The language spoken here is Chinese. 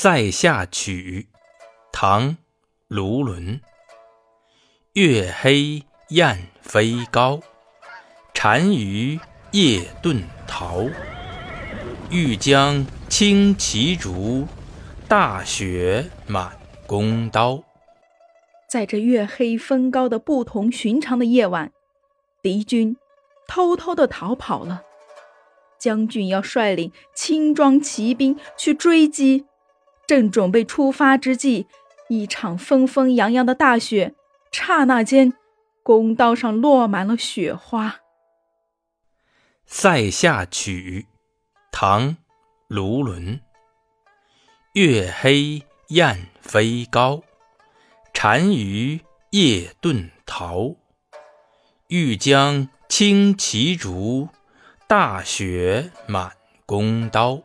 塞下曲，唐·卢纶。月黑雁飞高，单于夜遁逃。欲将轻骑逐，大雪满弓刀。在这月黑风高的不同寻常的夜晚，敌军偷偷的逃跑了。将军要率领轻装骑兵去追击。正准备出发之际，一场纷纷扬扬的大雪，刹那间，弓刀上落满了雪花。《塞下曲》唐·卢纶。月黑雁飞高，单于夜遁逃。欲将轻骑逐，大雪满弓刀。